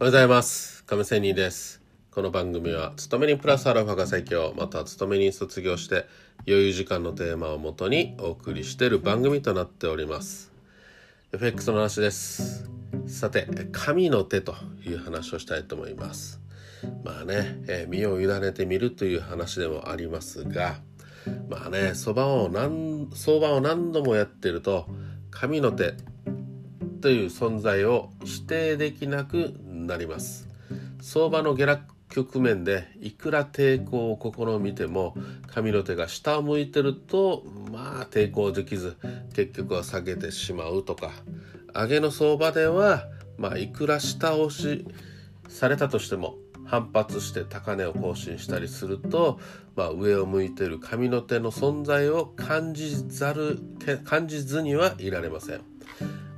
おはようございます。亀仙人です。この番組は勤めにプラスアルファが最強また勤めに卒業して余裕時間のテーマをもとにお送りしている番組となっております。FX の話です。さて神の手という話をしたいと思います。まあね、えー、身を委ねてみるという話でもありますがまあね相場を何相場を何度もやってると神の手という存在を否定できなくなります相場の下落局面でいくら抵抗を試みても神の手が下を向いてるとまあ抵抗できず結局は下げてしまうとか上げの相場ではまあいくら下押しされたとしても反発して高値を更新したりすると、まあ、上を向いている神の手の存在を感じざる感じずにはいられません。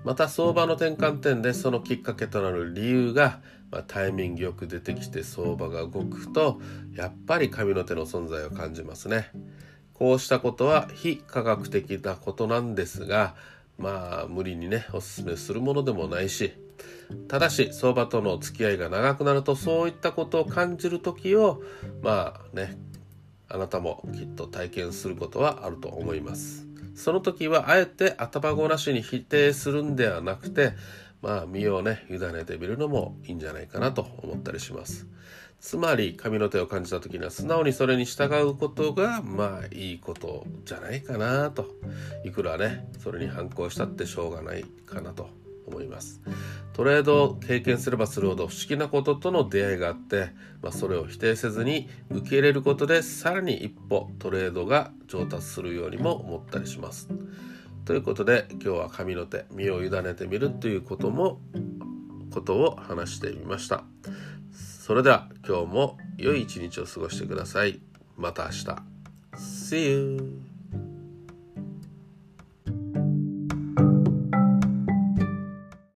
また相場の転換点でそのきっかけとなる理由が、まあ、タイミングよく出てきて相場が動くとやっぱり神の手の存在を感じますね。こうしたことは非科学的なことなんですがまあ無理にねおすすめするものでもないしただし相場との付き合いが長くなるとそういったことを感じる時をまあねあなたもきっと体験することはあると思います。その時はあえて頭ごなしに否定するんではなくてまあ身をね委ねてみるのもいいんじゃないかなと思ったりします。つまり神の手を感じた時には素直にそれに従うことがまあいいことじゃないかなと。いくらねそれに反抗したってしょうがないかなと思います。トレードを経験すればするほど不思議なこととの出会いがあって、まあ、それを否定せずに受け入れることでさらに一歩トレードが上達するようにも思ったりします。ということで今日は神の手身を委ねてみるということもことを話してみました。それでは今日も良い一日を過ごしてください。また明日。See you!